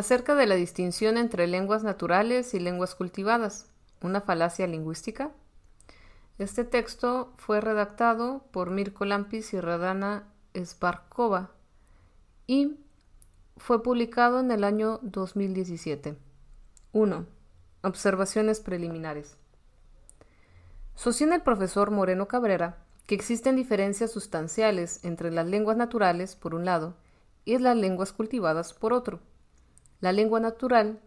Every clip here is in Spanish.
acerca de la distinción entre lenguas naturales y lenguas cultivadas, una falacia lingüística. Este texto fue redactado por Mirko Lampis y Radana Sparkova y fue publicado en el año 2017. 1. Observaciones preliminares. Sostiene el profesor Moreno Cabrera que existen diferencias sustanciales entre las lenguas naturales, por un lado, y las lenguas cultivadas, por otro. La lengua natural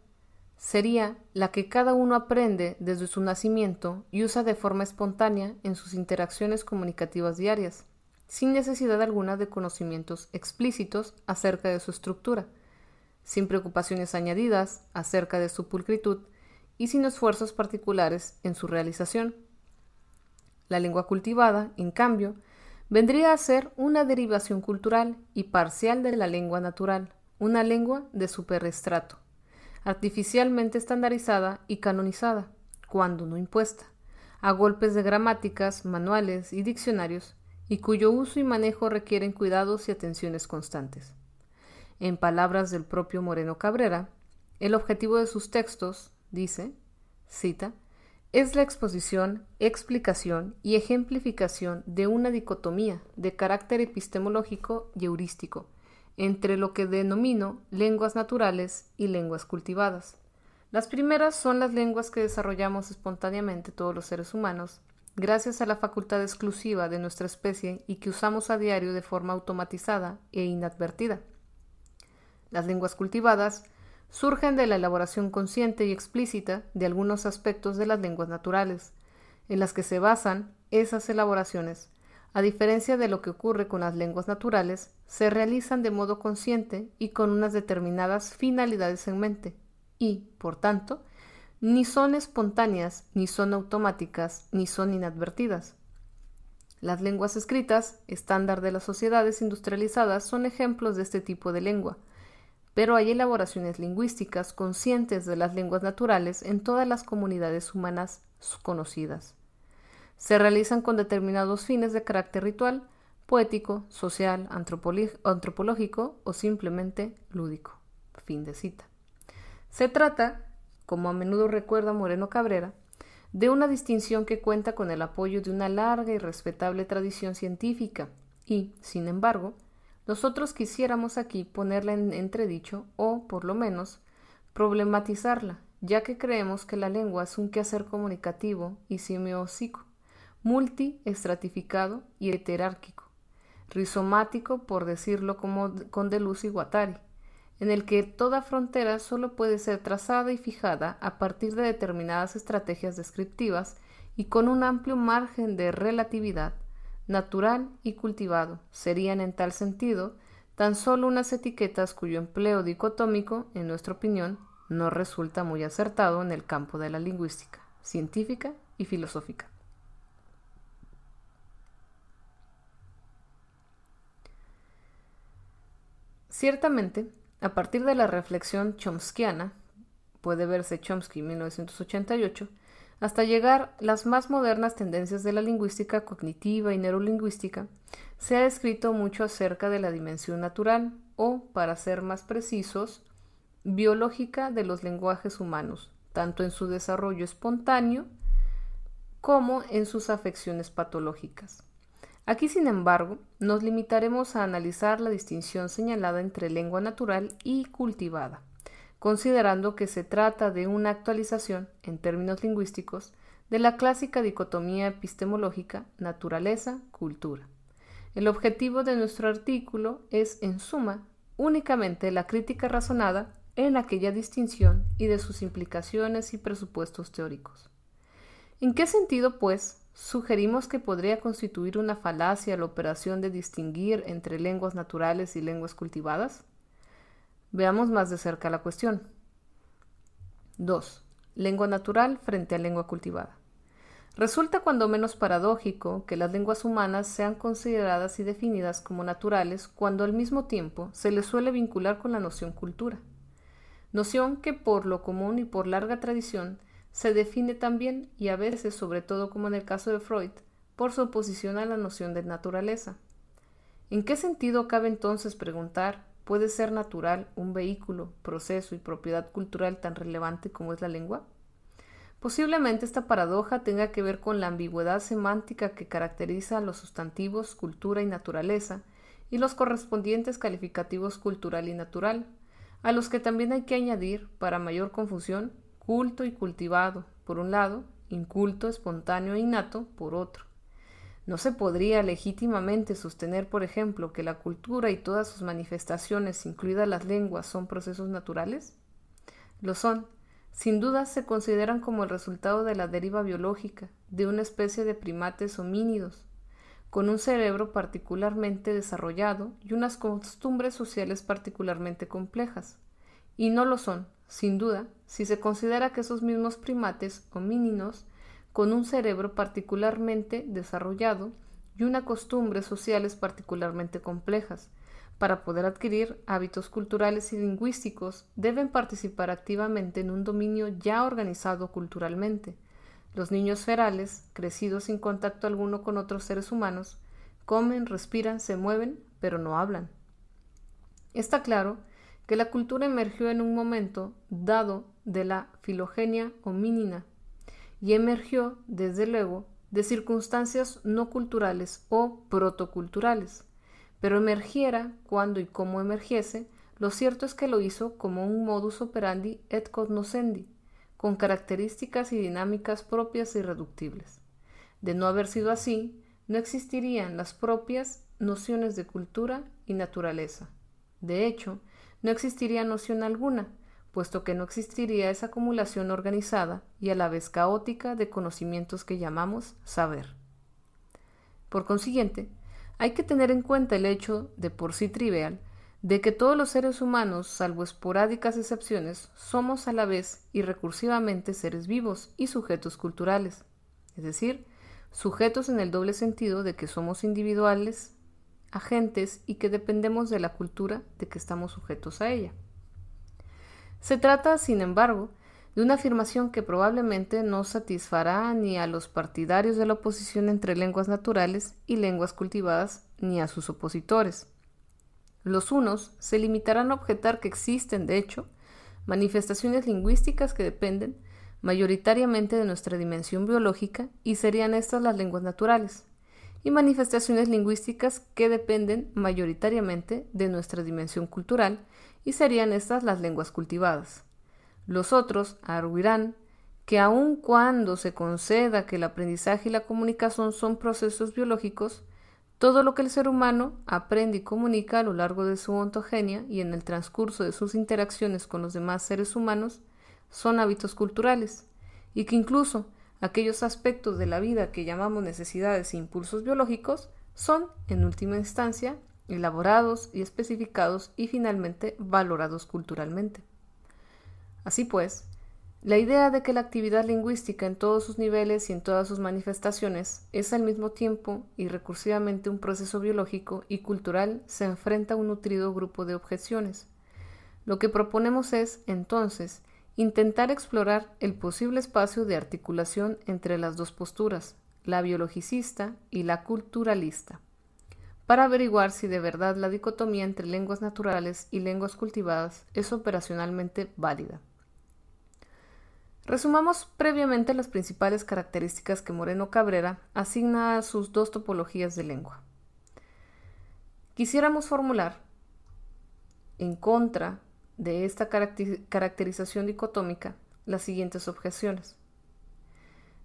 sería la que cada uno aprende desde su nacimiento y usa de forma espontánea en sus interacciones comunicativas diarias, sin necesidad alguna de conocimientos explícitos acerca de su estructura, sin preocupaciones añadidas acerca de su pulcritud y sin esfuerzos particulares en su realización. La lengua cultivada, en cambio, vendría a ser una derivación cultural y parcial de la lengua natural, una lengua de superestrato, artificialmente estandarizada y canonizada, cuando no impuesta, a golpes de gramáticas, manuales y diccionarios, y cuyo uso y manejo requieren cuidados y atenciones constantes. En palabras del propio Moreno Cabrera, el objetivo de sus textos, dice, cita, es la exposición, explicación y ejemplificación de una dicotomía de carácter epistemológico y heurístico entre lo que denomino lenguas naturales y lenguas cultivadas. Las primeras son las lenguas que desarrollamos espontáneamente todos los seres humanos, gracias a la facultad exclusiva de nuestra especie y que usamos a diario de forma automatizada e inadvertida. Las lenguas cultivadas surgen de la elaboración consciente y explícita de algunos aspectos de las lenguas naturales, en las que se basan esas elaboraciones. A diferencia de lo que ocurre con las lenguas naturales, se realizan de modo consciente y con unas determinadas finalidades en mente, y, por tanto, ni son espontáneas, ni son automáticas, ni son inadvertidas. Las lenguas escritas, estándar de las sociedades industrializadas, son ejemplos de este tipo de lengua, pero hay elaboraciones lingüísticas conscientes de las lenguas naturales en todas las comunidades humanas conocidas. Se realizan con determinados fines de carácter ritual, poético, social, antropológico o simplemente lúdico. Fin de cita. Se trata, como a menudo recuerda Moreno Cabrera, de una distinción que cuenta con el apoyo de una larga y respetable tradición científica y, sin embargo, nosotros quisiéramos aquí ponerla en entredicho o, por lo menos, problematizarla, ya que creemos que la lengua es un quehacer comunicativo y semiósico, multiestratificado y heterárquico, rizomático, por decirlo como con Deleuze y Guattari, en el que toda frontera solo puede ser trazada y fijada a partir de determinadas estrategias descriptivas y con un amplio margen de relatividad natural y cultivado serían en tal sentido tan solo unas etiquetas cuyo empleo dicotómico, en nuestra opinión, no resulta muy acertado en el campo de la lingüística, científica y filosófica. Ciertamente, a partir de la reflexión chomskiana, puede verse Chomsky 1988, hasta llegar las más modernas tendencias de la lingüística cognitiva y neurolingüística, se ha escrito mucho acerca de la dimensión natural o, para ser más precisos, biológica de los lenguajes humanos, tanto en su desarrollo espontáneo como en sus afecciones patológicas. Aquí, sin embargo, nos limitaremos a analizar la distinción señalada entre lengua natural y cultivada considerando que se trata de una actualización, en términos lingüísticos, de la clásica dicotomía epistemológica naturaleza-cultura. El objetivo de nuestro artículo es, en suma, únicamente la crítica razonada en aquella distinción y de sus implicaciones y presupuestos teóricos. ¿En qué sentido, pues, sugerimos que podría constituir una falacia la operación de distinguir entre lenguas naturales y lenguas cultivadas? Veamos más de cerca la cuestión. 2. Lengua natural frente a lengua cultivada. Resulta cuando menos paradójico que las lenguas humanas sean consideradas y definidas como naturales cuando al mismo tiempo se les suele vincular con la noción cultura. Noción que por lo común y por larga tradición se define también y a veces, sobre todo como en el caso de Freud, por su oposición a la noción de naturaleza. ¿En qué sentido cabe entonces preguntar puede ser natural un vehículo, proceso y propiedad cultural tan relevante como es la lengua? Posiblemente esta paradoja tenga que ver con la ambigüedad semántica que caracteriza a los sustantivos cultura y naturaleza y los correspondientes calificativos cultural y natural, a los que también hay que añadir, para mayor confusión, culto y cultivado, por un lado, inculto, espontáneo e innato, por otro. ¿No se podría legítimamente sostener, por ejemplo, que la cultura y todas sus manifestaciones, incluidas las lenguas, son procesos naturales? Lo son, sin duda se consideran como el resultado de la deriva biológica de una especie de primates homínidos, con un cerebro particularmente desarrollado y unas costumbres sociales particularmente complejas. Y no lo son, sin duda, si se considera que esos mismos primates homínidos, con un cerebro particularmente desarrollado y unas costumbres sociales particularmente complejas, para poder adquirir hábitos culturales y lingüísticos, deben participar activamente en un dominio ya organizado culturalmente. Los niños ferales, crecidos sin contacto alguno con otros seres humanos, comen, respiran, se mueven, pero no hablan. Está claro que la cultura emergió en un momento dado de la filogenia homínina y emergió, desde luego, de circunstancias no culturales o protoculturales pero emergiera cuando y cómo emergiese, lo cierto es que lo hizo como un modus operandi et cognoscendi, con características y dinámicas propias e irreductibles. De no haber sido así, no existirían las propias nociones de cultura y naturaleza. De hecho, no existiría noción alguna, puesto que no existiría esa acumulación organizada y a la vez caótica de conocimientos que llamamos saber. Por consiguiente, hay que tener en cuenta el hecho, de por sí trivial, de que todos los seres humanos, salvo esporádicas excepciones, somos a la vez y recursivamente seres vivos y sujetos culturales, es decir, sujetos en el doble sentido de que somos individuales, agentes y que dependemos de la cultura de que estamos sujetos a ella. Se trata, sin embargo, de una afirmación que probablemente no satisfará ni a los partidarios de la oposición entre lenguas naturales y lenguas cultivadas, ni a sus opositores. Los unos se limitarán a objetar que existen, de hecho, manifestaciones lingüísticas que dependen mayoritariamente de nuestra dimensión biológica y serían estas las lenguas naturales, y manifestaciones lingüísticas que dependen mayoritariamente de nuestra dimensión cultural y serían estas las lenguas cultivadas. Los otros arguirán que aun cuando se conceda que el aprendizaje y la comunicación son procesos biológicos, todo lo que el ser humano aprende y comunica a lo largo de su ontogenia y en el transcurso de sus interacciones con los demás seres humanos son hábitos culturales, y que incluso aquellos aspectos de la vida que llamamos necesidades e impulsos biológicos son, en última instancia, elaborados y especificados y finalmente valorados culturalmente. Así pues, la idea de que la actividad lingüística en todos sus niveles y en todas sus manifestaciones es al mismo tiempo y recursivamente un proceso biológico y cultural se enfrenta a un nutrido grupo de objeciones. Lo que proponemos es, entonces, intentar explorar el posible espacio de articulación entre las dos posturas, la biologicista y la culturalista, para averiguar si de verdad la dicotomía entre lenguas naturales y lenguas cultivadas es operacionalmente válida. Resumamos previamente las principales características que Moreno Cabrera asigna a sus dos topologías de lengua. Quisiéramos formular, en contra de esta caracterización dicotómica, las siguientes objeciones.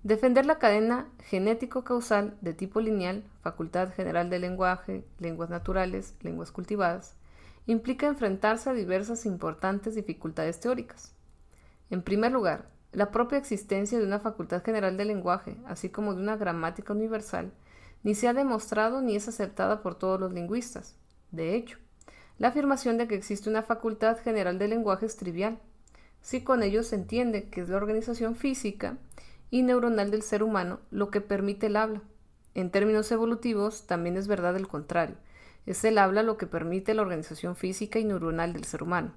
Defender la cadena genético-causal de tipo lineal, facultad general del lenguaje, lenguas naturales, lenguas cultivadas, implica enfrentarse a diversas importantes dificultades teóricas. En primer lugar, la propia existencia de una facultad general del lenguaje, así como de una gramática universal, ni se ha demostrado ni es aceptada por todos los lingüistas. De hecho, la afirmación de que existe una facultad general del lenguaje es trivial, si con ello se entiende que es la organización física y neuronal del ser humano lo que permite el habla. En términos evolutivos, también es verdad el contrario. Es el habla lo que permite la organización física y neuronal del ser humano.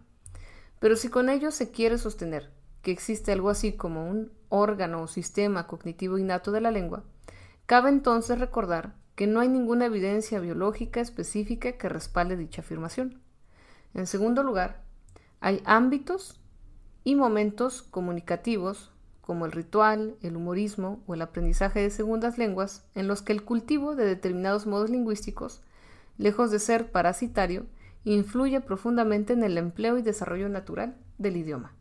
Pero si con ello se quiere sostener que existe algo así como un órgano o sistema cognitivo innato de la lengua, cabe entonces recordar que no hay ninguna evidencia biológica específica que respalde dicha afirmación. En segundo lugar, hay ámbitos y momentos comunicativos como el ritual, el humorismo o el aprendizaje de segundas lenguas, en los que el cultivo de determinados modos lingüísticos, lejos de ser parasitario, influye profundamente en el empleo y desarrollo natural del idioma.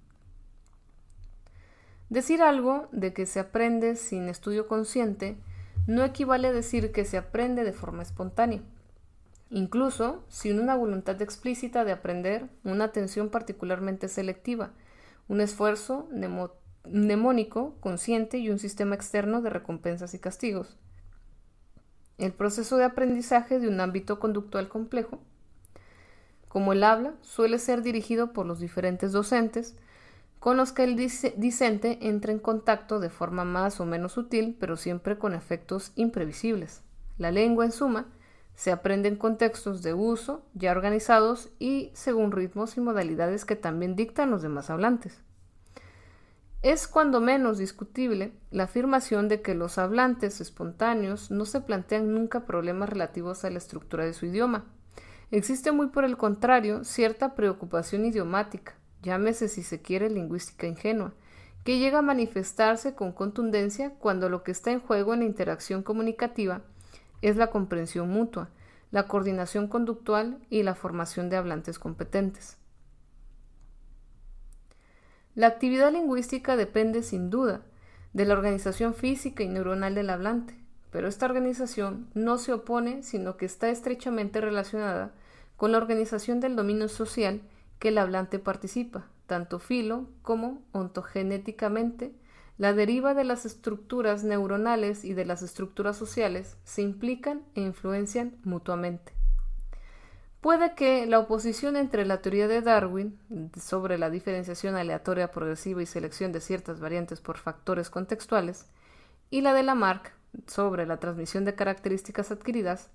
Decir algo de que se aprende sin estudio consciente no equivale a decir que se aprende de forma espontánea. Incluso sin una voluntad explícita de aprender, una atención particularmente selectiva, un esfuerzo mnemónico, consciente y un sistema externo de recompensas y castigos. El proceso de aprendizaje de un ámbito conductual complejo, como el habla, suele ser dirigido por los diferentes docentes, con los que el discente entra en contacto de forma más o menos sutil, pero siempre con efectos imprevisibles. La lengua, en suma, se aprende en contextos de uso ya organizados y según ritmos y modalidades que también dictan los demás hablantes. Es cuando menos discutible la afirmación de que los hablantes espontáneos no se plantean nunca problemas relativos a la estructura de su idioma. Existe muy por el contrario cierta preocupación idiomática, llámese si se quiere lingüística ingenua, que llega a manifestarse con contundencia cuando lo que está en juego en la interacción comunicativa es la comprensión mutua, la coordinación conductual y la formación de hablantes competentes. La actividad lingüística depende sin duda de la organización física y neuronal del hablante, pero esta organización no se opone, sino que está estrechamente relacionada con la organización del dominio social que el hablante participa, tanto filo como ontogenéticamente. La deriva de las estructuras neuronales y de las estructuras sociales se implican e influencian mutuamente. Puede que la oposición entre la teoría de Darwin sobre la diferenciación aleatoria progresiva y selección de ciertas variantes por factores contextuales y la de Lamarck sobre la transmisión de características adquiridas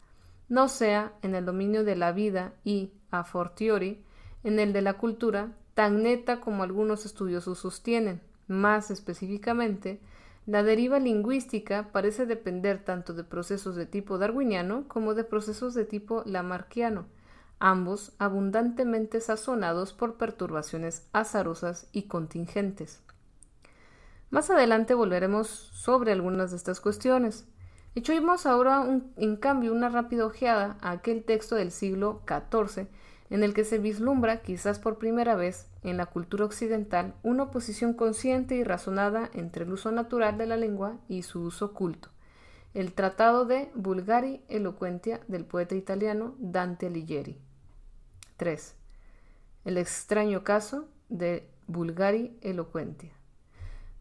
no sea en el dominio de la vida y, a fortiori, en el de la cultura, tan neta como algunos estudiosos sostienen. Más específicamente, la deriva lingüística parece depender tanto de procesos de tipo darwiniano como de procesos de tipo lamarckiano, ambos abundantemente sazonados por perturbaciones azarosas y contingentes. Más adelante volveremos sobre algunas de estas cuestiones. Echemos ahora en cambio una rápida ojeada a aquel texto del siglo XIV en el que se vislumbra, quizás por primera vez, en la cultura occidental, una oposición consciente y razonada entre el uso natural de la lengua y su uso culto. El Tratado de Vulgari Eloquentia del poeta italiano Dante Alighieri. 3. El extraño caso de Bulgari Elocuentia.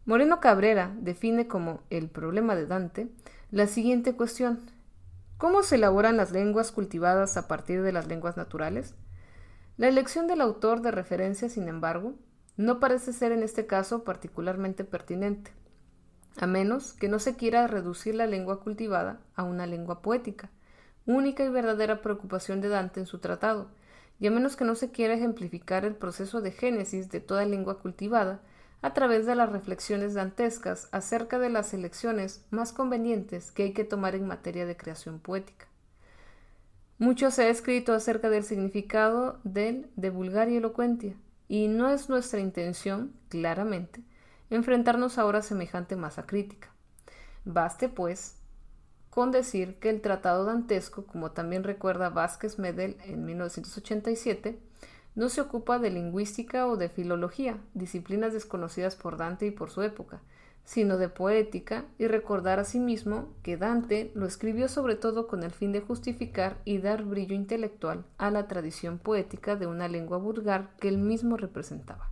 Moreno Cabrera define como el problema de Dante la siguiente cuestión. ¿Cómo se elaboran las lenguas cultivadas a partir de las lenguas naturales? La elección del autor de referencia, sin embargo, no parece ser en este caso particularmente pertinente, a menos que no se quiera reducir la lengua cultivada a una lengua poética, única y verdadera preocupación de Dante en su tratado, y a menos que no se quiera ejemplificar el proceso de génesis de toda lengua cultivada a través de las reflexiones dantescas acerca de las elecciones más convenientes que hay que tomar en materia de creación poética. Mucho se ha escrito acerca del significado del de vulgar y elocuentia, y no es nuestra intención, claramente, enfrentarnos ahora a semejante masa crítica. Baste, pues, con decir que el tratado dantesco, como también recuerda Vázquez Medel en 1987, no se ocupa de lingüística o de filología, disciplinas desconocidas por Dante y por su época, sino de poética, y recordar asimismo que Dante lo escribió sobre todo con el fin de justificar y dar brillo intelectual a la tradición poética de una lengua vulgar que él mismo representaba.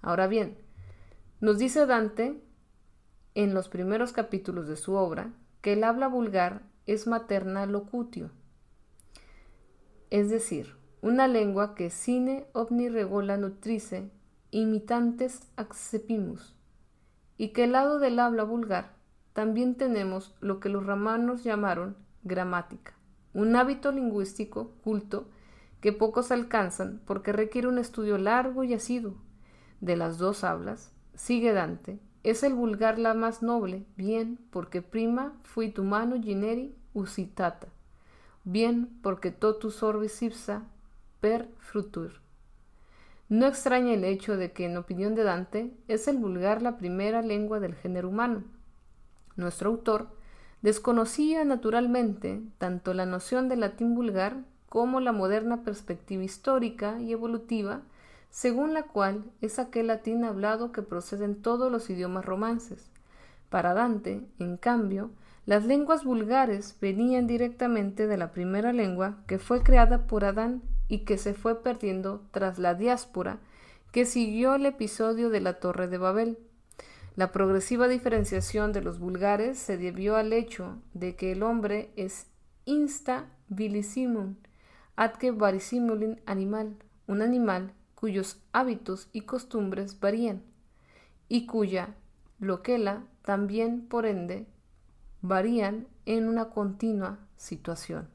Ahora bien, nos dice Dante en los primeros capítulos de su obra que el habla vulgar es materna locutio, es decir, una lengua que sine omni regola nutrice imitantes accepimus, y que el lado del habla vulgar también tenemos lo que los romanos llamaron gramática, un hábito lingüístico culto que pocos alcanzan porque requiere un estudio largo y asiduo. De las dos hablas, sigue Dante, es el vulgar la más noble, bien porque prima fui tu mano gineri usitata, bien porque totus orbis ipsa per frutur. No extraña el hecho de que, en opinión de Dante, es el vulgar la primera lengua del género humano. Nuestro autor desconocía naturalmente tanto la noción del latín vulgar como la moderna perspectiva histórica y evolutiva, según la cual es aquel latín hablado que procede en todos los idiomas romances. Para Dante, en cambio, las lenguas vulgares venían directamente de la primera lengua que fue creada por Adán y que se fue perdiendo tras la diáspora que siguió el episodio de la Torre de Babel. La progresiva diferenciación de los vulgares se debió al hecho de que el hombre es insta vilissimum, adque varisimulin animal, un animal cuyos hábitos y costumbres varían, y cuya loquela también, por ende, varían en una continua situación.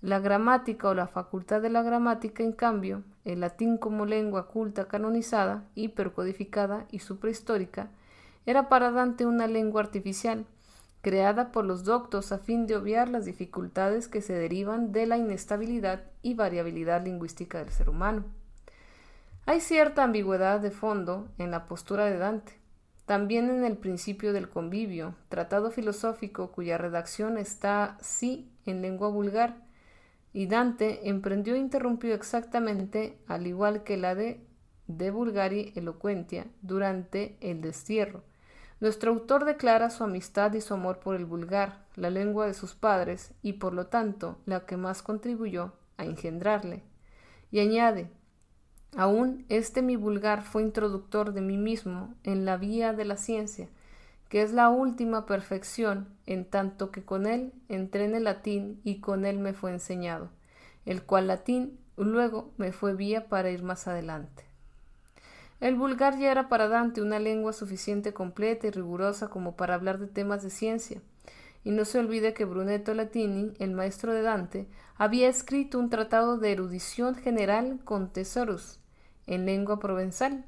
La gramática o la facultad de la gramática, en cambio, el latín como lengua culta canonizada, hipercodificada y suprahistórica, era para Dante una lengua artificial, creada por los doctos a fin de obviar las dificultades que se derivan de la inestabilidad y variabilidad lingüística del ser humano. Hay cierta ambigüedad de fondo en la postura de Dante, también en el principio del convivio, tratado filosófico cuya redacción está sí en lengua vulgar, y Dante emprendió e interrumpió exactamente, al igual que la de De Vulgari Eloquentia, durante el destierro. Nuestro autor declara su amistad y su amor por el vulgar, la lengua de sus padres, y por lo tanto la que más contribuyó a engendrarle. Y añade, aún este mi vulgar fue introductor de mí mismo en la vía de la ciencia, que es la última perfección, en tanto que con él entré en el latín y con él me fue enseñado, el cual latín luego me fue vía para ir más adelante. El vulgar ya era para Dante una lengua suficiente completa y rigurosa como para hablar de temas de ciencia, y no se olvide que Brunetto Latini, el maestro de Dante, había escrito un tratado de erudición general con tesoros en lengua provenzal,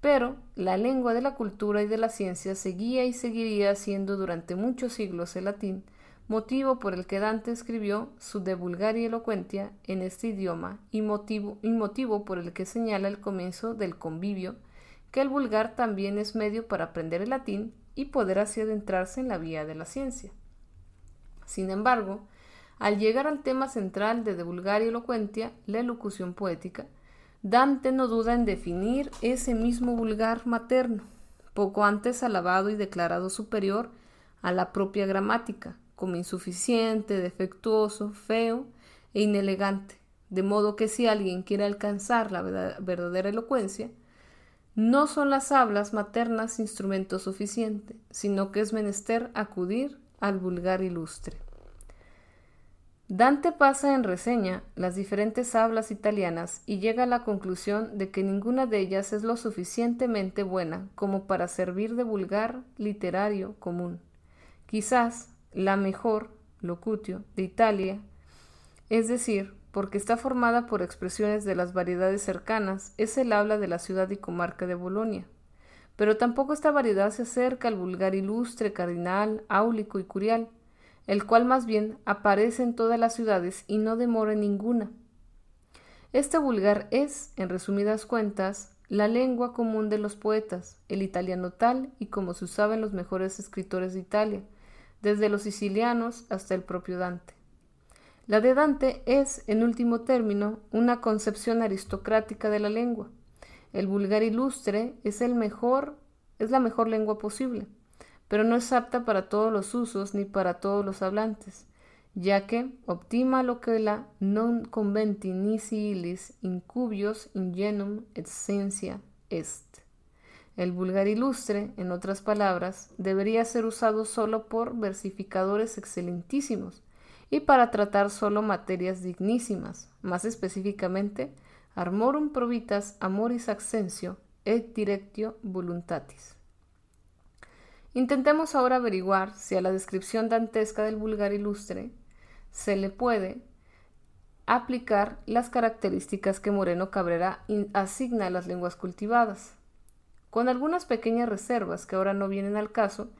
pero la lengua de la cultura y de la ciencia seguía y seguiría siendo durante muchos siglos el latín, motivo por el que Dante escribió su De Vulgaria Eloquentia en este idioma y motivo, por el que señala el comienzo del convivio, que el vulgar también es medio para aprender el latín y poder así adentrarse en la vía de la ciencia. Sin embargo, al llegar al tema central de De Vulgaria Eloquentia, la elocución poética, Dante no duda en definir ese mismo vulgar materno, poco antes alabado y declarado superior a la propia gramática, como insuficiente, defectuoso, feo e inelegante, de modo que si alguien quiere alcanzar la verdadera elocuencia, no son las hablas maternas instrumento suficiente, sino que es menester acudir al vulgar ilustre. Dante pasa en reseña las diferentes hablas italianas y llega a la conclusión de que ninguna de ellas es lo suficientemente buena como para servir de vulgar literario común. Quizás la mejor, locutio, de Italia, es decir, porque está formada por expresiones de las variedades cercanas, es el habla de la ciudad y comarca de Bolonia. Pero tampoco esta variedad se acerca al vulgar ilustre, cardinal, áulico y curial, el cual más bien aparece en todas las ciudades y no demora en ninguna. Este vulgar es, en resumidas cuentas, la lengua común de los poetas, el italiano tal y como se usaba en los mejores escritores de Italia, desde los sicilianos hasta el propio Dante. La de Dante es, en último término, una concepción aristocrática de la lengua. El vulgar ilustre es el mejor, es la mejor lengua posible pero no es apta para todos los usos ni para todos los hablantes, ya que optima lo que la non conventi nisi illis incubios ingenum essentia est. El vulgar ilustre, en otras palabras, debería ser usado solo por versificadores excelentísimos y para tratar solo materias dignísimas, más específicamente armorum probitas amoris accensio et directio voluntatis. Intentemos ahora averiguar si a la descripción dantesca del vulgar ilustre se le puede aplicar las características que Moreno Cabrera asigna a las lenguas cultivadas. Con algunas pequeñas reservas que ahora no vienen al caso,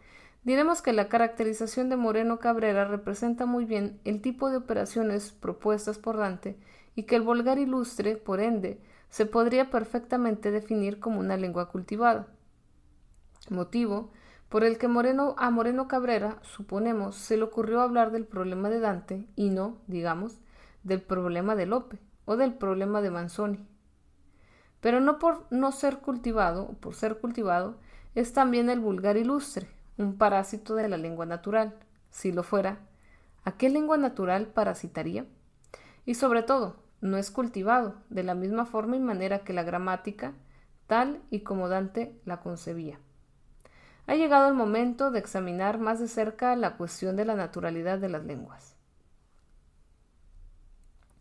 diremos que la caracterización de Moreno Cabrera representa muy bien el tipo de operaciones propuestas por Dante y que el vulgar ilustre, por ende, se podría perfectamente definir como una lengua cultivada. Motivo por el que Moreno, a Moreno Cabrera, suponemos, se le ocurrió hablar del problema de Dante y no, digamos, del problema de Lope o del problema de Manzoni. Pero no por no ser cultivado por ser cultivado, es también el vulgar ilustre, un parásito de la lengua natural. Si lo fuera, ¿a qué lengua natural parasitaría? Y sobre todo, no es cultivado de la misma forma y manera que la gramática, tal y como Dante la concebía. Ha llegado el momento de examinar más de cerca la cuestión de la naturalidad de las lenguas.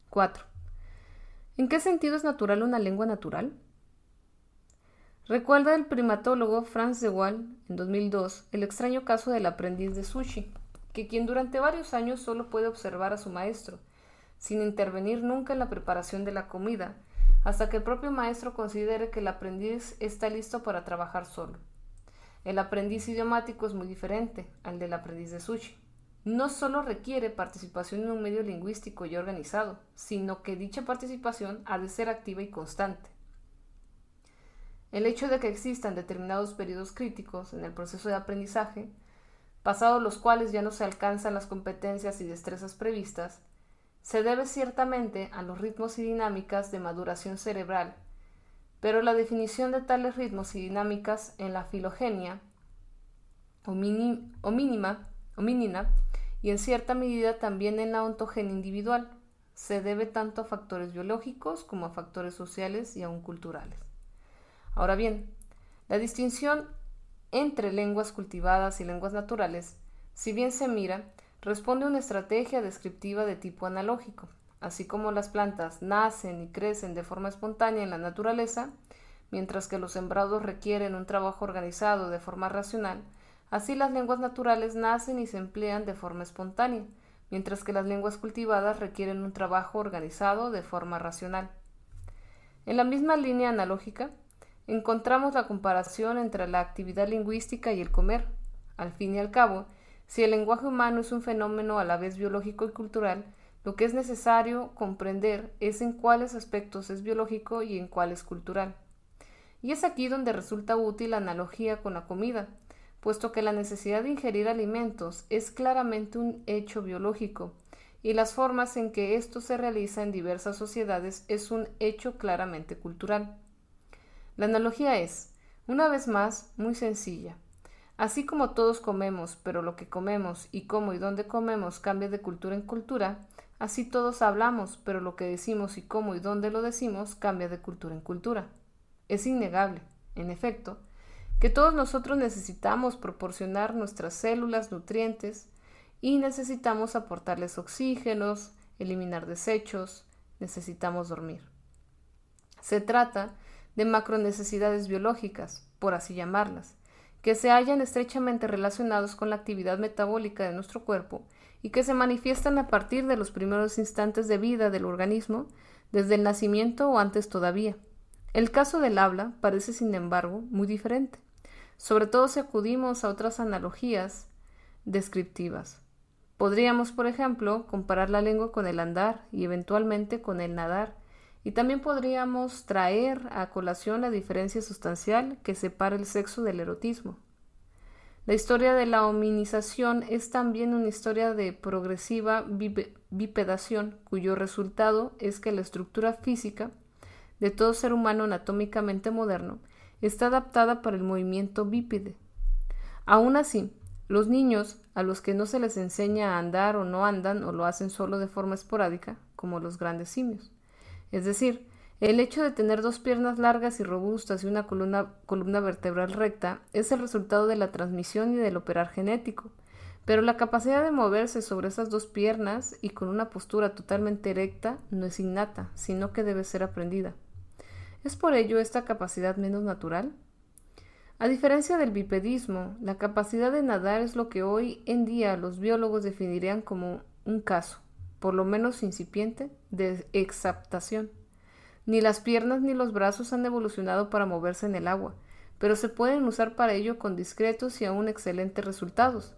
4. ¿En qué sentido es natural una lengua natural? Recuerda el primatólogo Franz de Waal en 2002 el extraño caso del aprendiz de sushi, que quien durante varios años solo puede observar a su maestro, sin intervenir nunca en la preparación de la comida, hasta que el propio maestro considere que el aprendiz está listo para trabajar solo. El aprendiz idiomático es muy diferente al del aprendiz de sushi. No solo requiere participación en un medio lingüístico y organizado, sino que dicha participación ha de ser activa y constante. El hecho de que existan determinados periodos críticos en el proceso de aprendizaje, pasados los cuales ya no se alcanzan las competencias y destrezas previstas, se debe ciertamente a los ritmos y dinámicas de maduración cerebral, pero la definición de tales ritmos y dinámicas en la filogenia o, mínima o mínima y en cierta medida también en la ontogenia individual se debe tanto a factores biológicos como a factores sociales y aún culturales. Ahora bien, la distinción entre lenguas cultivadas y lenguas naturales, si bien se mira, responde a una estrategia descriptiva de tipo analógico. Así como las plantas nacen y crecen de forma espontánea en la naturaleza, mientras que los sembrados requieren un trabajo organizado de forma racional, así las lenguas naturales nacen y se emplean de forma espontánea, mientras que las lenguas cultivadas requieren un trabajo organizado de forma racional. En la misma línea analógica, encontramos la comparación entre la actividad lingüística y el comer. Al fin y al cabo, si el lenguaje humano es un fenómeno a la vez biológico y cultural, lo que es necesario comprender es en cuáles aspectos es biológico y en cuáles cultural. Y es aquí donde resulta útil la analogía con la comida, puesto que la necesidad de ingerir alimentos es claramente un hecho biológico, y las formas en que esto se realiza en diversas sociedades es un hecho claramente cultural. La analogía es, una vez más, muy sencilla. Así como todos comemos, pero lo que comemos y cómo y dónde comemos cambia de cultura en cultura, así todos hablamos, pero lo que decimos y cómo y dónde lo decimos cambia de cultura en cultura. Es innegable, en efecto, que todos nosotros necesitamos proporcionar nuestras células nutrientes y necesitamos aportarles oxígenos, eliminar desechos, necesitamos dormir. Se trata de macronecesidades biológicas, por así llamarlas, que se hallan estrechamente relacionados con la actividad metabólica de nuestro cuerpo y que se manifiestan a partir de los primeros instantes de vida del organismo, desde el nacimiento o antes todavía. El caso del habla parece, sin embargo, muy diferente, sobre todo si acudimos a otras analogías descriptivas. Podríamos, por ejemplo, comparar la lengua con el andar y eventualmente con el nadar, y también podríamos traer a colación la diferencia sustancial que separa el sexo del erotismo. La historia de la hominización es también una historia de progresiva bipedación, cuyo resultado es que la estructura física de todo ser humano anatómicamente moderno está adaptada para el movimiento bípede. Aún así, los niños, a los que no se les enseña a andar o no andan o lo hacen solo de forma esporádica, como los grandes simios. Es decir, el hecho de tener dos piernas largas y robustas y una columna, vertebral recta es el resultado de la transmisión y del operar genético, pero la capacidad de moverse sobre esas dos piernas y con una postura totalmente erecta no es innata, sino que debe ser aprendida. ¿Es por ello esta capacidad menos natural? A diferencia del bipedismo, la capacidad de nadar es lo que hoy en día los biólogos definirían como un caso, por lo menos incipiente, de exaptación. Ni las piernas ni los brazos han evolucionado para moverse en el agua, pero se pueden usar para ello con discretos y aún excelentes resultados.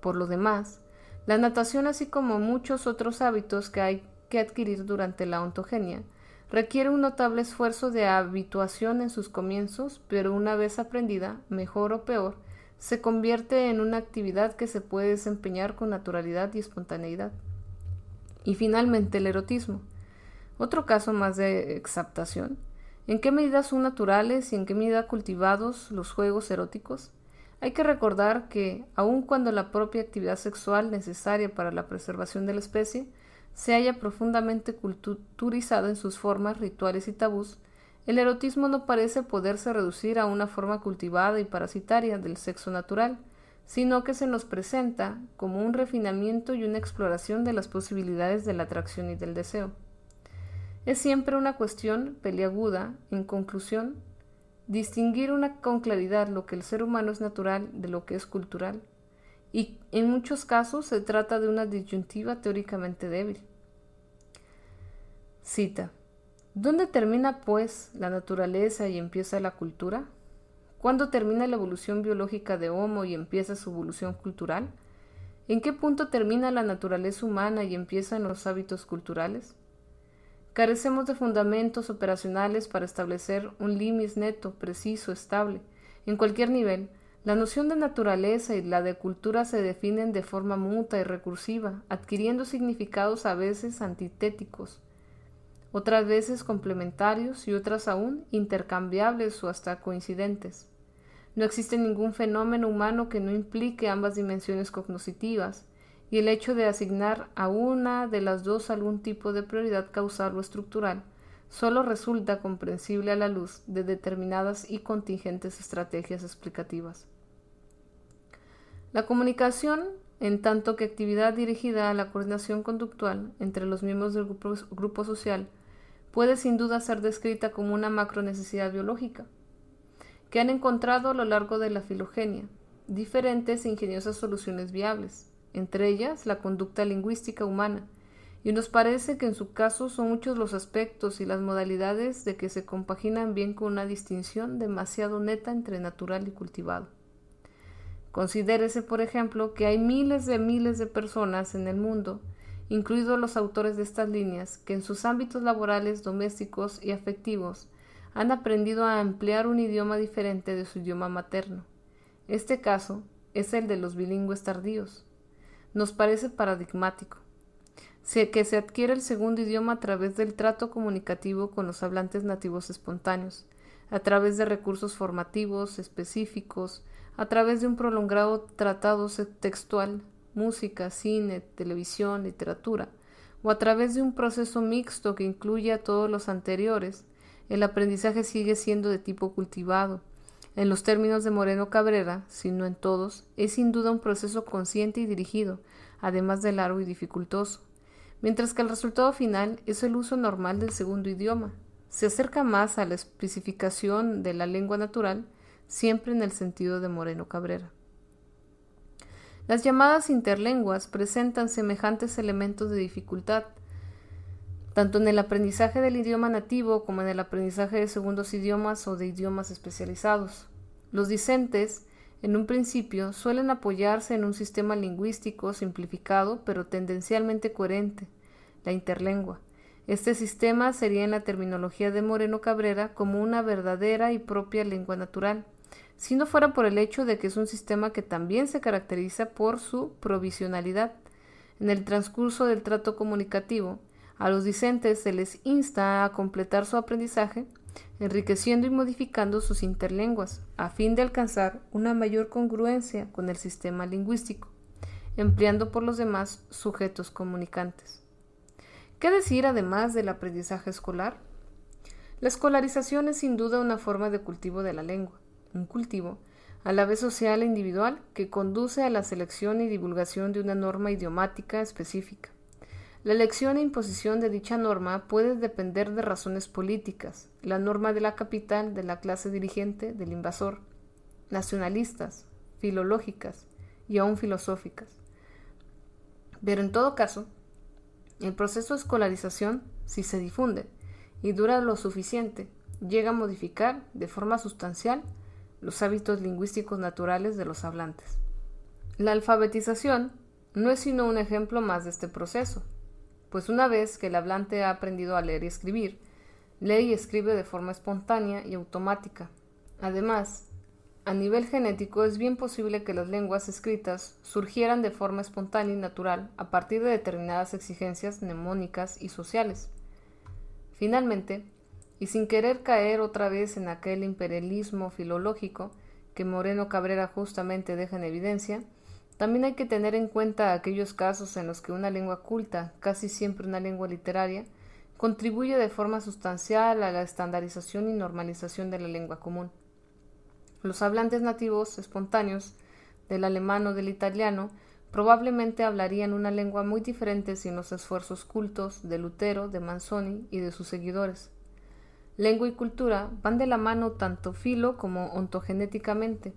Por lo demás, la natación, así como muchos otros hábitos que hay que adquirir durante la ontogenia, requiere un notable esfuerzo de habituación en sus comienzos, pero una vez aprendida, mejor o peor, se convierte en una actividad que se puede desempeñar con naturalidad y espontaneidad. Y finalmente el erotismo. Otro caso más de exaptación. ¿En qué medida son naturales y en qué medida cultivados los juegos eróticos? Hay que recordar que, aun cuando la propia actividad sexual necesaria para la preservación de la especie se haya profundamente culturizado en sus formas, rituales y tabús, el erotismo no parece poderse reducir a una forma cultivada y parasitaria del sexo natural, sino que se nos presenta como un refinamiento y una exploración de las posibilidades de la atracción y del deseo. Es siempre una cuestión peliaguda, en conclusión, distinguir una, con claridad lo que el ser humano es natural de lo que es cultural, y en muchos casos se trata de una disyuntiva teóricamente débil. Cita. ¿Dónde termina, pues, la naturaleza y empieza la cultura? ¿Cuándo termina la evolución biológica de Homo y empieza su evolución cultural? ¿En qué punto termina la naturaleza humana y empiezan los hábitos culturales? Carecemos de fundamentos operacionales para establecer un limis neto, preciso, estable. En cualquier nivel, la noción de naturaleza y la de cultura se definen de forma muta y recursiva, adquiriendo significados a veces antitéticos, otras veces complementarios y otras aún intercambiables o hasta coincidentes. No existe ningún fenómeno humano que no implique ambas dimensiones cognoscitivas, y el hecho de asignar a una de las dos algún tipo de prioridad causal o estructural solo resulta comprensible a la luz de determinadas y contingentes estrategias explicativas. La comunicación, en tanto que actividad dirigida a la coordinación conductual entre los miembros del grupo, grupo social, puede sin duda ser descrita como una macro necesidad biológica, que han encontrado a lo largo de la filogenia diferentes e ingeniosas soluciones viables, entre ellas la conducta lingüística humana, y nos parece que en su caso son muchos los aspectos y las modalidades de que se compaginan bien con una distinción demasiado neta entre natural y cultivado. Considérese, por ejemplo, que hay miles de miles de personas en el mundo incluidos los autores de estas líneas, que en sus ámbitos laborales, domésticos y afectivos han aprendido a emplear un idioma diferente de su idioma materno. Este caso es el de los bilingües tardíos. Nos parece paradigmático que se adquiere el segundo idioma a través del trato comunicativo con los hablantes nativos espontáneos, a través de recursos formativos específicos, a través de un prolongado tratado textual música, cine, televisión, literatura, o a través de un proceso mixto que incluye a todos los anteriores, el aprendizaje sigue siendo de tipo cultivado. En los términos de Moreno Cabrera, si no en todos, es sin duda un proceso consciente y dirigido, además de largo y dificultoso, mientras que el resultado final es el uso normal del segundo idioma. Se acerca más a la especificación de la lengua natural, siempre en el sentido de Moreno Cabrera. Las llamadas interlenguas presentan semejantes elementos de dificultad, tanto en el aprendizaje del idioma nativo como en el aprendizaje de segundos idiomas o de idiomas especializados. Los discentes, en un principio, suelen apoyarse en un sistema lingüístico simplificado pero tendencialmente coherente, la interlengua. Este sistema sería en la terminología de Moreno Cabrera como una verdadera y propia lengua natural si no fuera por el hecho de que es un sistema que también se caracteriza por su provisionalidad. En el transcurso del trato comunicativo, a los discentes se les insta a completar su aprendizaje, enriqueciendo y modificando sus interlenguas, a fin de alcanzar una mayor congruencia con el sistema lingüístico, empleando por los demás sujetos comunicantes. ¿Qué decir además del aprendizaje escolar? La escolarización es sin duda una forma de cultivo de la lengua un cultivo, a la vez social e individual, que conduce a la selección y divulgación de una norma idiomática específica. La elección e imposición de dicha norma puede depender de razones políticas, la norma de la capital, de la clase dirigente, del invasor, nacionalistas, filológicas y aún filosóficas. Pero en todo caso, el proceso de escolarización, si se difunde y dura lo suficiente, llega a modificar de forma sustancial los hábitos lingüísticos naturales de los hablantes. La alfabetización no es sino un ejemplo más de este proceso. Pues una vez que el hablante ha aprendido a leer y escribir, lee y escribe de forma espontánea y automática. Además, a nivel genético es bien posible que las lenguas escritas surgieran de forma espontánea y natural a partir de determinadas exigencias mnemónicas y sociales. Finalmente, y sin querer caer otra vez en aquel imperialismo filológico que Moreno Cabrera justamente deja en evidencia, también hay que tener en cuenta aquellos casos en los que una lengua culta, casi siempre una lengua literaria, contribuye de forma sustancial a la estandarización y normalización de la lengua común. Los hablantes nativos espontáneos del alemán o del italiano probablemente hablarían una lengua muy diferente sin los esfuerzos cultos de Lutero, de Manzoni y de sus seguidores. Lengua y cultura van de la mano tanto filo como ontogenéticamente,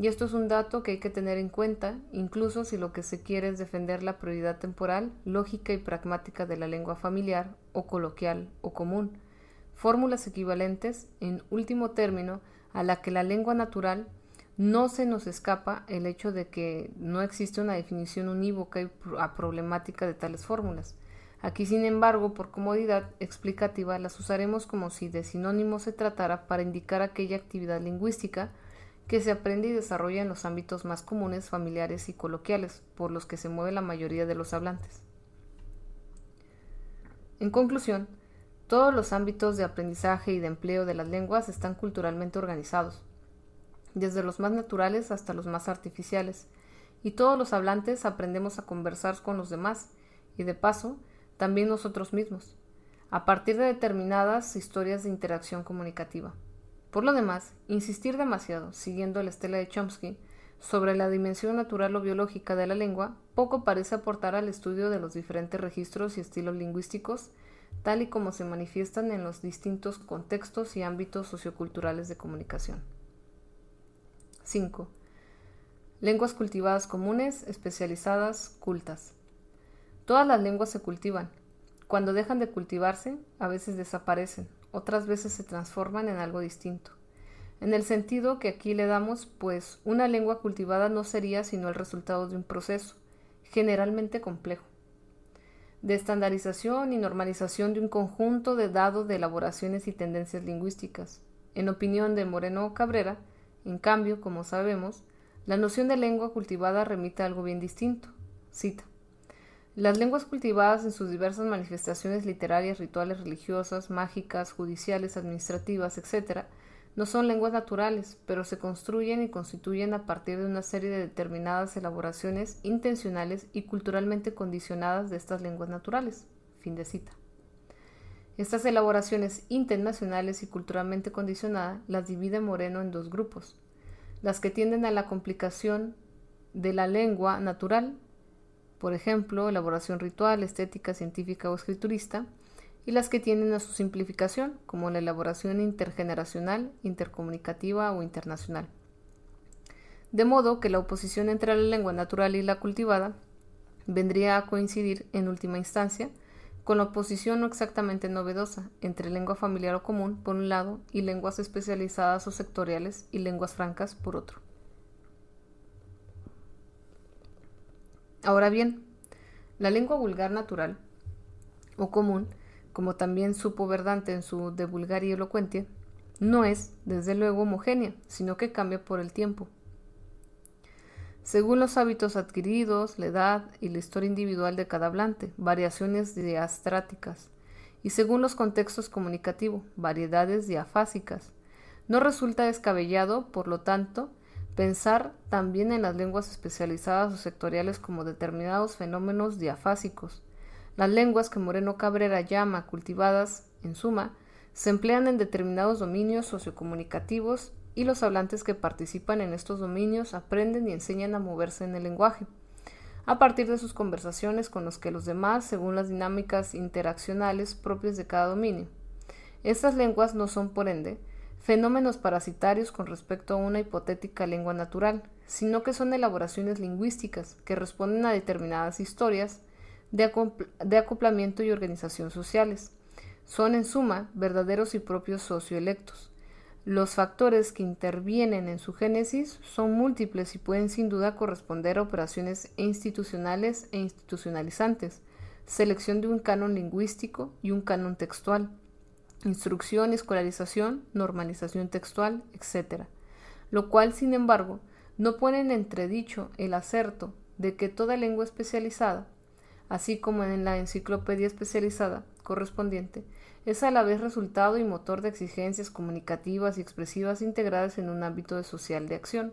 y esto es un dato que hay que tener en cuenta, incluso si lo que se quiere es defender la prioridad temporal, lógica y pragmática de la lengua familiar o coloquial o común, fórmulas equivalentes, en último término, a la que la lengua natural no se nos escapa el hecho de que no existe una definición unívoca y problemática de tales fórmulas. Aquí, sin embargo, por comodidad explicativa, las usaremos como si de sinónimo se tratara para indicar aquella actividad lingüística que se aprende y desarrolla en los ámbitos más comunes, familiares y coloquiales, por los que se mueve la mayoría de los hablantes. En conclusión, todos los ámbitos de aprendizaje y de empleo de las lenguas están culturalmente organizados, desde los más naturales hasta los más artificiales, y todos los hablantes aprendemos a conversar con los demás, y de paso, también nosotros mismos, a partir de determinadas historias de interacción comunicativa. Por lo demás, insistir demasiado, siguiendo la estela de Chomsky, sobre la dimensión natural o biológica de la lengua poco parece aportar al estudio de los diferentes registros y estilos lingüísticos, tal y como se manifiestan en los distintos contextos y ámbitos socioculturales de comunicación. 5. Lenguas cultivadas comunes, especializadas, cultas. Todas las lenguas se cultivan. Cuando dejan de cultivarse, a veces desaparecen, otras veces se transforman en algo distinto. En el sentido que aquí le damos, pues una lengua cultivada no sería sino el resultado de un proceso, generalmente complejo, de estandarización y normalización de un conjunto de dados de elaboraciones y tendencias lingüísticas. En opinión de Moreno Cabrera, en cambio, como sabemos, la noción de lengua cultivada remite a algo bien distinto. Cita. Las lenguas cultivadas en sus diversas manifestaciones literarias, rituales, religiosas, mágicas, judiciales, administrativas, etc., no son lenguas naturales, pero se construyen y constituyen a partir de una serie de determinadas elaboraciones intencionales y culturalmente condicionadas de estas lenguas naturales. Fin de cita. Estas elaboraciones internacionales y culturalmente condicionadas las divide Moreno en dos grupos, las que tienden a la complicación de la lengua natural por ejemplo, elaboración ritual, estética, científica o escriturista, y las que tienden a su simplificación, como la elaboración intergeneracional, intercomunicativa o internacional. De modo que la oposición entre la lengua natural y la cultivada vendría a coincidir, en última instancia, con la oposición no exactamente novedosa entre lengua familiar o común, por un lado, y lenguas especializadas o sectoriales y lenguas francas, por otro. Ahora bien, la lengua vulgar natural o común, como también supo Verdante en su De vulgar y elocuente, no es, desde luego, homogénea, sino que cambia por el tiempo. Según los hábitos adquiridos, la edad y la historia individual de cada hablante, variaciones diastráticas, y según los contextos comunicativos, variedades diafásicas. No resulta descabellado, por lo tanto, Pensar también en las lenguas especializadas o sectoriales como determinados fenómenos diafásicos. Las lenguas que Moreno Cabrera llama cultivadas, en suma, se emplean en determinados dominios sociocomunicativos y los hablantes que participan en estos dominios aprenden y enseñan a moverse en el lenguaje, a partir de sus conversaciones con los que los demás, según las dinámicas interaccionales propias de cada dominio. Estas lenguas no son, por ende, fenómenos parasitarios con respecto a una hipotética lengua natural, sino que son elaboraciones lingüísticas que responden a determinadas historias de, acoplamiento y organización sociales. Son, en suma, verdaderos y propios socioelectos. Los factores que intervienen en su génesis son múltiples y pueden sin duda corresponder a operaciones institucionales e institucionalizantes, selección de un canon lingüístico y un canon textual, instrucción, escolarización, normalización textual, etc. Lo cual, sin embargo, no pone en entredicho el acerto de que toda lengua especializada, así como en la enciclopedia especializada correspondiente, es a la vez resultado y motor de exigencias comunicativas y expresivas integradas en un ámbito social de acción.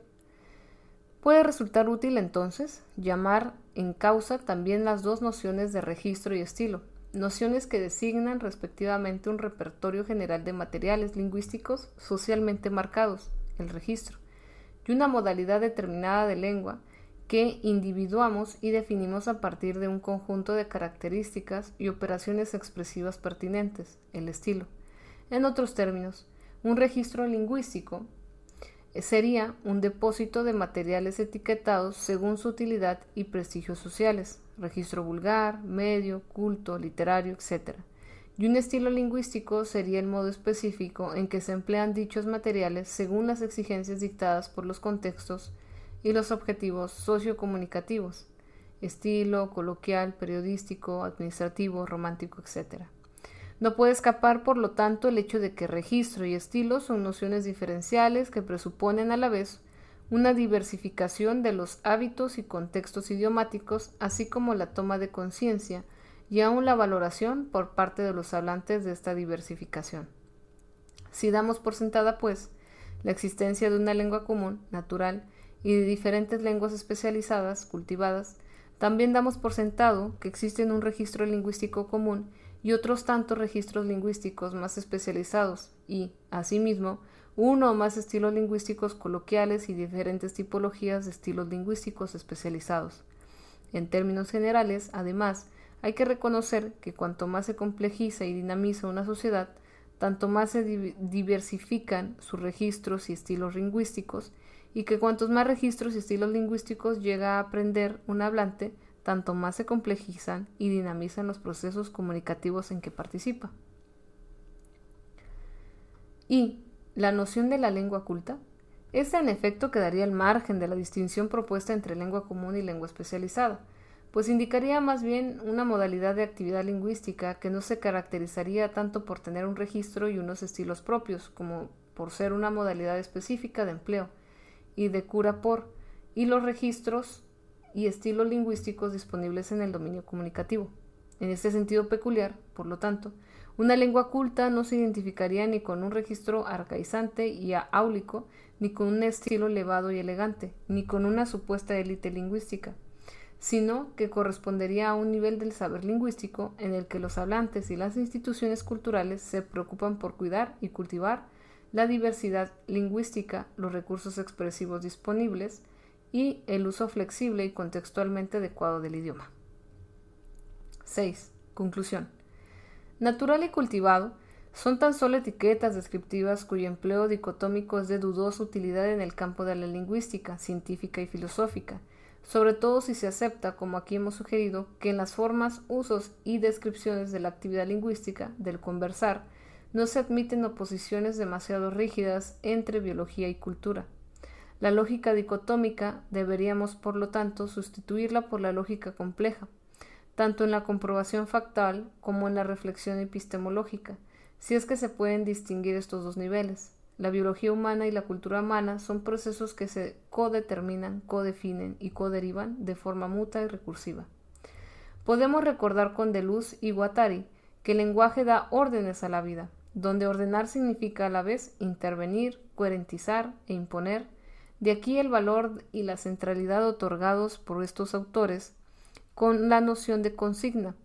Puede resultar útil entonces llamar en causa también las dos nociones de registro y estilo, nociones que designan respectivamente un repertorio general de materiales lingüísticos socialmente marcados, el registro, y una modalidad determinada de lengua que individuamos y definimos a partir de un conjunto de características y operaciones expresivas pertinentes, el estilo. En otros términos, un registro lingüístico sería un depósito de materiales etiquetados según su utilidad y prestigios sociales, registro vulgar, medio, culto, literario, etc. Y un estilo lingüístico sería el modo específico en que se emplean dichos materiales según las exigencias dictadas por los contextos y los objetivos sociocomunicativos, estilo, coloquial, periodístico, administrativo, romántico, etc. No puede escapar, por lo tanto, el hecho de que registro y estilo son nociones diferenciales que presuponen a la vez una diversificación de los hábitos y contextos idiomáticos, así como la toma de conciencia y aún la valoración por parte de los hablantes de esta diversificación. Si damos por sentada, pues, la existencia de una lengua común, natural, y de diferentes lenguas especializadas cultivadas, también damos por sentado que existen un registro lingüístico común y otros tantos registros lingüísticos más especializados y, asimismo, uno o más estilos lingüísticos coloquiales y diferentes tipologías de estilos lingüísticos especializados. En términos generales, además, hay que reconocer que cuanto más se complejiza y dinamiza una sociedad, tanto más se diversifican sus registros y estilos lingüísticos y que cuantos más registros y estilos lingüísticos llega a aprender un hablante, tanto más se complejizan y dinamizan los procesos comunicativos en que participa. Y la noción de la lengua culta, esta en efecto quedaría al margen de la distinción propuesta entre lengua común y lengua especializada, pues indicaría más bien una modalidad de actividad lingüística que no se caracterizaría tanto por tener un registro y unos estilos propios, como por ser una modalidad específica de empleo, y de cura por, y los registros y estilos lingüísticos disponibles en el dominio comunicativo. En este sentido peculiar, por lo tanto, una lengua culta no se identificaría ni con un registro arcaizante y áulico, ni con un estilo elevado y elegante, ni con una supuesta élite lingüística, sino que correspondería a un nivel del saber lingüístico en el que los hablantes y las instituciones culturales se preocupan por cuidar y cultivar la diversidad lingüística, los recursos expresivos disponibles y el uso flexible y contextualmente adecuado del idioma. 6. Conclusión. Natural y cultivado son tan solo etiquetas descriptivas cuyo empleo dicotómico es de dudosa utilidad en el campo de la lingüística, científica y filosófica, sobre todo si se acepta, como aquí hemos sugerido, que en las formas, usos y descripciones de la actividad lingüística, del conversar, no se admiten oposiciones demasiado rígidas entre biología y cultura. La lógica dicotómica deberíamos, por lo tanto, sustituirla por la lógica compleja, tanto en la comprobación factual como en la reflexión epistemológica, si es que se pueden distinguir estos dos niveles. La biología humana y la cultura humana son procesos que se codeterminan, codefinen y coderivan de forma muta y recursiva. Podemos recordar con Deleuze y Guattari que el lenguaje da órdenes a la vida, donde ordenar significa a la vez intervenir, coherentizar e imponer. De aquí el valor y la centralidad otorgados por estos autores con la noción de consigna,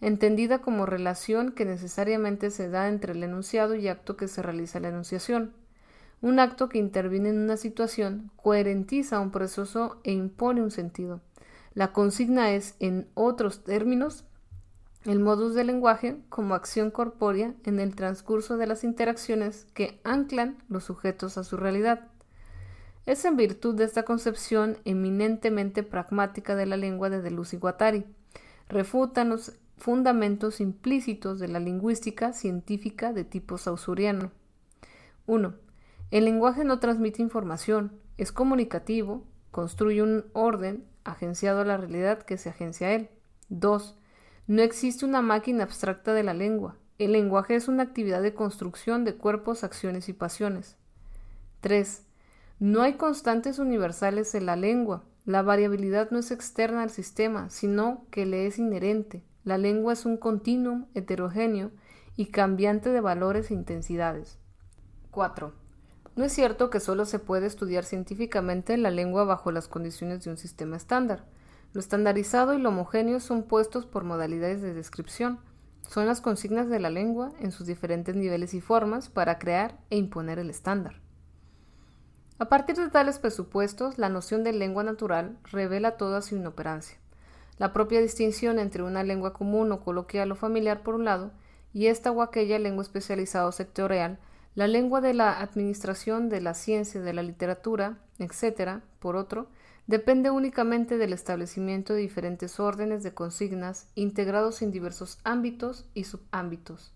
entendida como relación que necesariamente se da entre el enunciado y acto que se realiza la enunciación. Un acto que interviene en una situación coherentiza un proceso e impone un sentido. La consigna es, en otros términos, el modus del lenguaje como acción corpórea en el transcurso de las interacciones que anclan los sujetos a su realidad. Es en virtud de esta concepción eminentemente pragmática de la lengua de Deleuze y Guattari. Refutan los fundamentos implícitos de la lingüística científica de tipo sausuriano. 1. El lenguaje no transmite información, es comunicativo, construye un orden agenciado a la realidad que se agencia a él. 2. No existe una máquina abstracta de la lengua. El lenguaje es una actividad de construcción de cuerpos, acciones y pasiones. 3. No hay constantes universales en la lengua. La variabilidad no es externa al sistema, sino que le es inherente. La lengua es un continuum heterogéneo y cambiante de valores e intensidades. 4. No es cierto que solo se puede estudiar científicamente la lengua bajo las condiciones de un sistema estándar. Lo estandarizado y lo homogéneo son puestos por modalidades de descripción. Son las consignas de la lengua en sus diferentes niveles y formas para crear e imponer el estándar. A partir de tales presupuestos, la noción de lengua natural revela toda su inoperancia. La propia distinción entre una lengua común o coloquial o familiar por un lado y esta o aquella lengua especializada o sectorial, la lengua de la administración, de la ciencia, de la literatura, etc., por otro, depende únicamente del establecimiento de diferentes órdenes de consignas integrados en diversos ámbitos y subámbitos.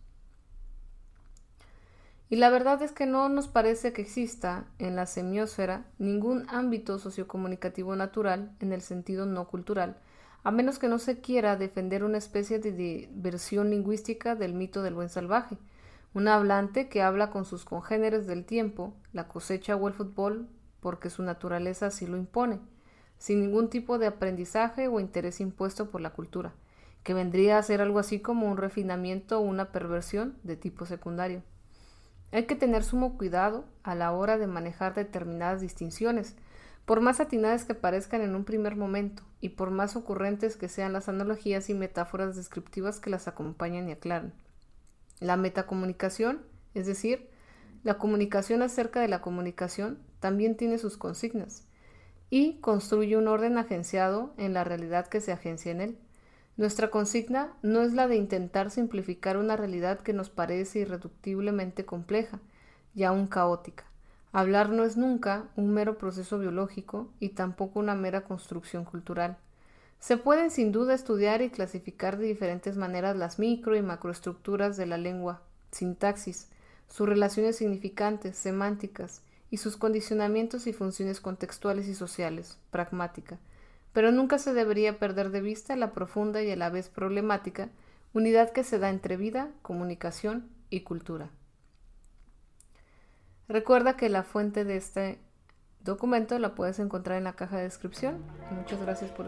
Y la verdad es que no nos parece que exista en la semiosfera ningún ámbito sociocomunicativo natural en el sentido no cultural, a menos que no se quiera defender una especie de diversión lingüística del mito del buen salvaje, un hablante que habla con sus congéneres del tiempo, la cosecha o el fútbol, porque su naturaleza así lo impone, sin ningún tipo de aprendizaje o interés impuesto por la cultura, que vendría a ser algo así como un refinamiento o una perversión de tipo secundario. Hay que tener sumo cuidado a la hora de manejar determinadas distinciones, por más atinadas que parezcan en un primer momento y por más ocurrentes que sean las analogías y metáforas descriptivas que las acompañan y aclaran. La metacomunicación, es decir, la comunicación acerca de la comunicación, también tiene sus consignas y construye un orden agenciado en la realidad que se agencia en él. Nuestra consigna no es la de intentar simplificar una realidad que nos parece irreductiblemente compleja y aún caótica. Hablar no es nunca un mero proceso biológico y tampoco una mera construcción cultural. Se pueden sin duda estudiar y clasificar de diferentes maneras las micro y macroestructuras de la lengua, sintaxis, sus relaciones significantes, semánticas, y sus condicionamientos y funciones contextuales y sociales, pragmática, pero nunca se debería perder de vista la profunda y a la vez problemática unidad que se da entre vida, comunicación y cultura. Recuerda que la fuente de este documento la puedes encontrar en la caja de descripción. muchas gracias por